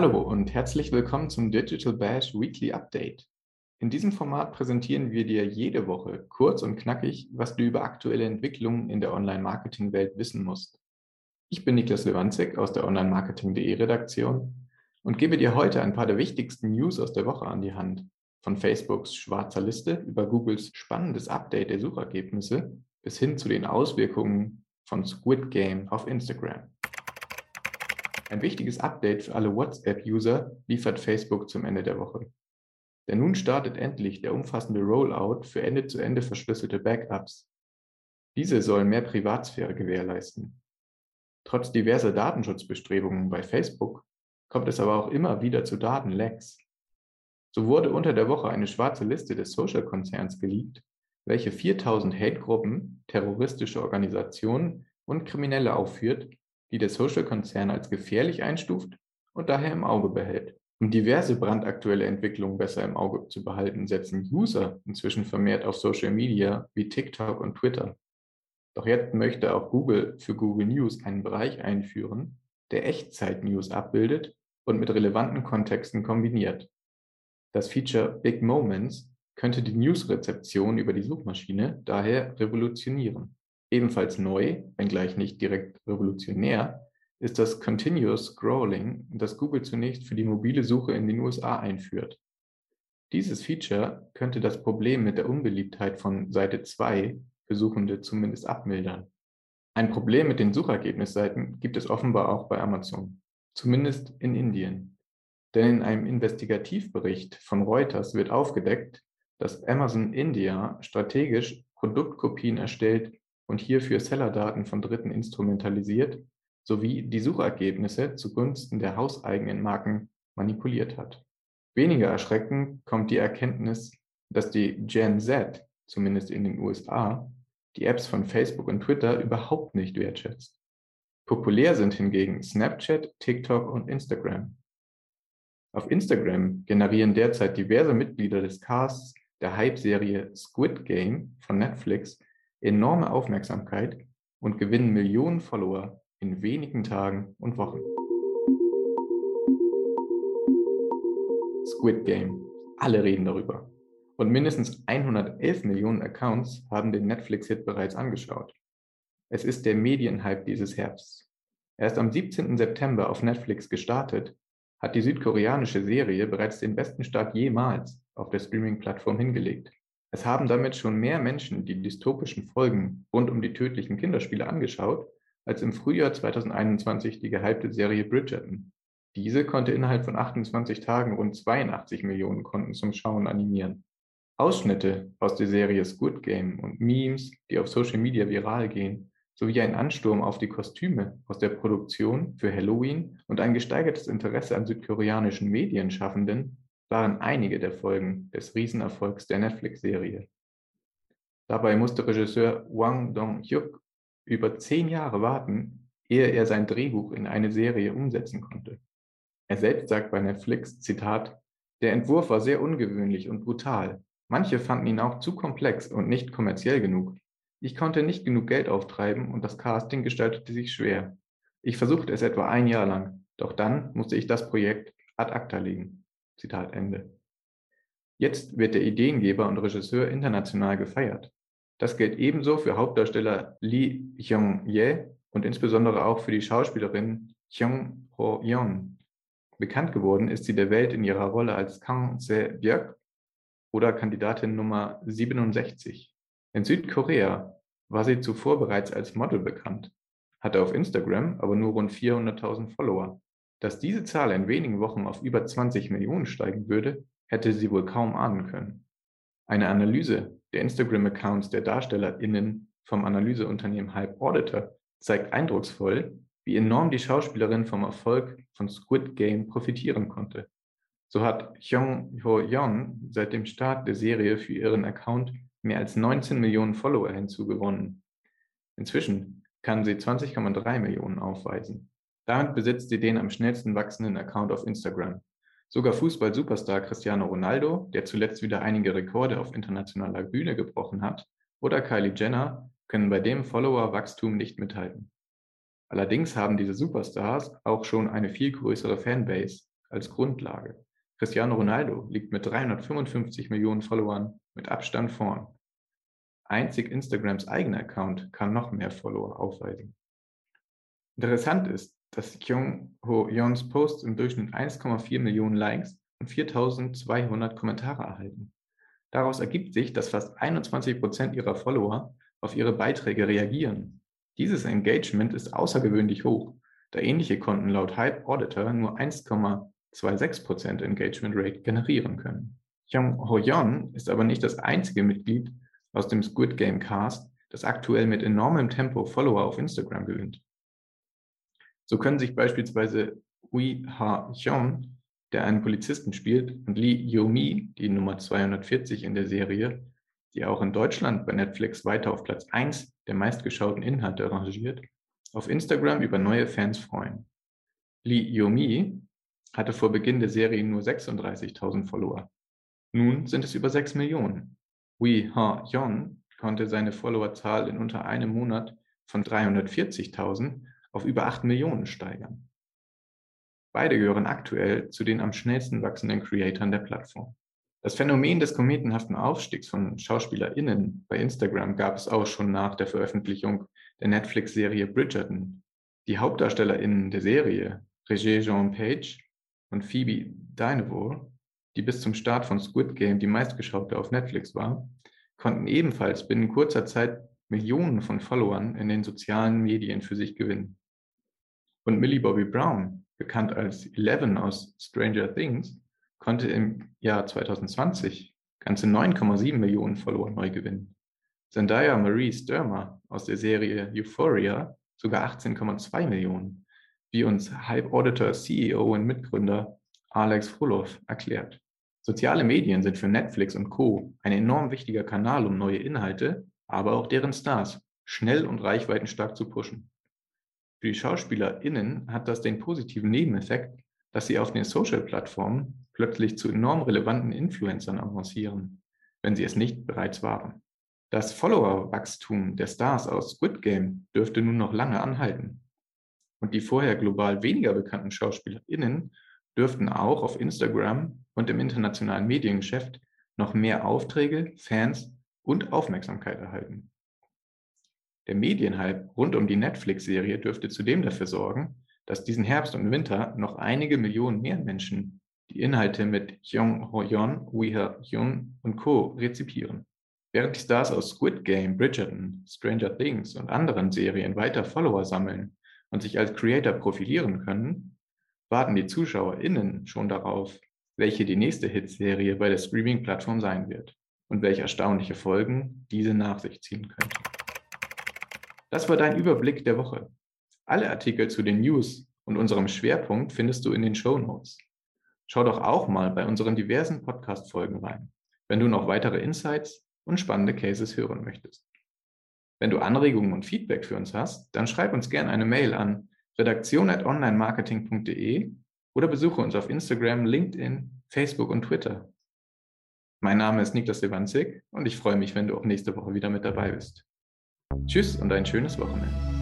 Hallo und herzlich willkommen zum Digital Bash Weekly Update. In diesem Format präsentieren wir dir jede Woche kurz und knackig, was du über aktuelle Entwicklungen in der Online-Marketing-Welt wissen musst. Ich bin Niklas Lewandzig aus der Online-Marketing.de Redaktion und gebe dir heute ein paar der wichtigsten News aus der Woche an die Hand. Von Facebooks schwarzer Liste über Googles spannendes Update der Suchergebnisse bis hin zu den Auswirkungen von Squid Game auf Instagram. Ein wichtiges Update für alle WhatsApp-User liefert Facebook zum Ende der Woche. Denn nun startet endlich der umfassende Rollout für Ende-zu-Ende verschlüsselte Backups. Diese sollen mehr Privatsphäre gewährleisten. Trotz diverser Datenschutzbestrebungen bei Facebook kommt es aber auch immer wieder zu Datenlecks. So wurde unter der Woche eine schwarze Liste des Social-Konzerns geleakt, welche 4000 Hate-Gruppen, terroristische Organisationen und Kriminelle aufführt, die der Social-Konzern als gefährlich einstuft und daher im Auge behält. Um diverse brandaktuelle Entwicklungen besser im Auge zu behalten, setzen User inzwischen vermehrt auf Social Media wie TikTok und Twitter. Doch jetzt möchte auch Google für Google News einen Bereich einführen, der Echtzeit-News abbildet und mit relevanten Kontexten kombiniert. Das Feature Big Moments könnte die News-Rezeption über die Suchmaschine daher revolutionieren. Ebenfalls neu, wenngleich nicht direkt revolutionär, ist das Continuous Scrolling, das Google zunächst für die mobile Suche in den USA einführt. Dieses Feature könnte das Problem mit der Unbeliebtheit von Seite 2 für Suchende zumindest abmildern. Ein Problem mit den Suchergebnisseiten gibt es offenbar auch bei Amazon, zumindest in Indien. Denn in einem Investigativbericht von Reuters wird aufgedeckt, dass Amazon India strategisch Produktkopien erstellt, und hierfür Sellerdaten von Dritten instrumentalisiert sowie die Suchergebnisse zugunsten der hauseigenen Marken manipuliert hat. Weniger erschreckend kommt die Erkenntnis, dass die Gen Z, zumindest in den USA, die Apps von Facebook und Twitter überhaupt nicht wertschätzt. Populär sind hingegen Snapchat, TikTok und Instagram. Auf Instagram generieren derzeit diverse Mitglieder des Casts der Hype-Serie Squid Game von Netflix enorme Aufmerksamkeit und gewinnen Millionen Follower in wenigen Tagen und Wochen. Squid Game. Alle reden darüber. Und mindestens 111 Millionen Accounts haben den Netflix-Hit bereits angeschaut. Es ist der Medienhype dieses Herbsts. Erst am 17. September auf Netflix gestartet, hat die südkoreanische Serie bereits den besten Start jemals auf der Streaming-Plattform hingelegt. Es haben damit schon mehr Menschen die dystopischen Folgen rund um die tödlichen Kinderspiele angeschaut, als im Frühjahr 2021 die gehypte Serie Bridgerton. Diese konnte innerhalb von 28 Tagen rund 82 Millionen Konten zum Schauen animieren. Ausschnitte aus der Serie Squid Game und Memes, die auf Social Media viral gehen, sowie ein Ansturm auf die Kostüme aus der Produktion für Halloween und ein gesteigertes Interesse an südkoreanischen Medienschaffenden waren einige der Folgen des Riesenerfolgs der Netflix-Serie. Dabei musste Regisseur Wang Dong-hyuk über zehn Jahre warten, ehe er sein Drehbuch in eine Serie umsetzen konnte. Er selbst sagt bei Netflix, Zitat, der Entwurf war sehr ungewöhnlich und brutal. Manche fanden ihn auch zu komplex und nicht kommerziell genug. Ich konnte nicht genug Geld auftreiben und das Casting gestaltete sich schwer. Ich versuchte es etwa ein Jahr lang, doch dann musste ich das Projekt ad acta legen. Zitat Ende. Jetzt wird der Ideengeber und Regisseur international gefeiert. Das gilt ebenso für Hauptdarsteller Lee Hyung-ye und insbesondere auch für die Schauspielerin Hyung Ho-yeon. Bekannt geworden ist sie der Welt in ihrer Rolle als Kang Se-byuk oder Kandidatin Nummer 67. In Südkorea war sie zuvor bereits als Model bekannt, hatte auf Instagram aber nur rund 400.000 Follower. Dass diese Zahl in wenigen Wochen auf über 20 Millionen steigen würde, hätte sie wohl kaum ahnen können. Eine Analyse der Instagram-Accounts der DarstellerInnen vom Analyseunternehmen Hype Auditor zeigt eindrucksvoll, wie enorm die Schauspielerin vom Erfolg von Squid Game profitieren konnte. So hat Hyung Ho Yeon seit dem Start der Serie für ihren Account mehr als 19 Millionen Follower hinzugewonnen. Inzwischen kann sie 20,3 Millionen aufweisen. Damit besitzt sie den am schnellsten wachsenden Account auf Instagram. Sogar Fußball-Superstar Cristiano Ronaldo, der zuletzt wieder einige Rekorde auf internationaler Bühne gebrochen hat, oder Kylie Jenner können bei dem Follower-Wachstum nicht mithalten. Allerdings haben diese Superstars auch schon eine viel größere Fanbase als Grundlage. Cristiano Ronaldo liegt mit 355 Millionen Followern mit Abstand vorn. Einzig Instagrams eigener Account kann noch mehr Follower aufweisen. Interessant ist, dass Kyung Ho Yeons Posts im Durchschnitt 1,4 Millionen Likes und 4200 Kommentare erhalten. Daraus ergibt sich, dass fast 21 Prozent ihrer Follower auf ihre Beiträge reagieren. Dieses Engagement ist außergewöhnlich hoch, da ähnliche Konten laut Hype Auditor nur 1,26% Engagement Rate generieren können. Hyung Ho-yeon ist aber nicht das einzige Mitglied aus dem Squid Game Cast, das aktuell mit enormem Tempo Follower auf Instagram gewinnt. So können sich beispielsweise Hui Ha-hyun, der einen Polizisten spielt, und Lee Yo-mi, die Nummer 240 in der Serie, die auch in Deutschland bei Netflix weiter auf Platz 1 der meistgeschauten Inhalte rangiert, auf Instagram über neue Fans freuen. Lee Yomi hatte vor Beginn der Serie nur 36.000 Follower. Nun sind es über 6 Millionen. Wee Ha Yeon konnte seine Followerzahl in unter einem Monat von 340.000 auf über 8 Millionen steigern. Beide gehören aktuell zu den am schnellsten wachsenden Creatoren der Plattform. Das Phänomen des kometenhaften Aufstiegs von SchauspielerInnen bei Instagram gab es auch schon nach der Veröffentlichung der Netflix-Serie Bridgerton. Die HauptdarstellerInnen der Serie, Regé Jean Page und Phoebe Dynevor, die bis zum Start von Squid Game die meistgeschaute auf Netflix war, konnten ebenfalls binnen kurzer Zeit Millionen von Followern in den sozialen Medien für sich gewinnen. Und Millie Bobby Brown, bekannt als Eleven aus Stranger Things, konnte im Jahr 2020 ganze 9,7 Millionen Follower neu gewinnen. Zendaya Marie Sturmer aus der Serie Euphoria sogar 18,2 Millionen, wie uns Hype Auditor CEO und Mitgründer Alex Frolov erklärt. Soziale Medien sind für Netflix und Co. ein enorm wichtiger Kanal, um neue Inhalte, aber auch deren Stars schnell und reichweitenstark zu pushen. Für die SchauspielerInnen hat das den positiven Nebeneffekt, dass sie auf den Social-Plattformen plötzlich zu enorm relevanten Influencern avancieren, wenn sie es nicht bereits waren. Das Follower-Wachstum der Stars aus Squid Game dürfte nun noch lange anhalten. Und die vorher global weniger bekannten SchauspielerInnen dürften auch auf Instagram und im internationalen Mediengeschäft noch mehr Aufträge, Fans und Aufmerksamkeit erhalten. Der Medienhype rund um die Netflix-Serie dürfte zudem dafür sorgen, dass diesen Herbst und Winter noch einige Millionen mehr Menschen die Inhalte mit Jong Ho-yeon, Wee Ha-hyun und Co. rezipieren. Während die Stars aus Squid Game, Bridgerton, Stranger Things und anderen Serien weiter Follower sammeln und sich als Creator profilieren können, warten die ZuschauerInnen schon darauf, welche die nächste Hitserie bei der Streaming-Plattform sein wird und welche erstaunliche Folgen diese nach sich ziehen könnte. Das war dein Überblick der Woche. Alle Artikel zu den News und unserem Schwerpunkt findest du in den Show Notes. Schau doch auch mal bei unseren diversen Podcast-Folgen rein, wenn du noch weitere Insights und spannende Cases hören möchtest. Wenn du Anregungen und Feedback für uns hast, dann schreib uns gerne eine Mail an redaktion.onlinemarketing.de oder besuche uns auf Instagram, LinkedIn, Facebook und Twitter. Mein Name ist Niklas Lewandzig und ich freue mich, wenn du auch nächste Woche wieder mit dabei bist. Tschüss und ein schönes Wochenende.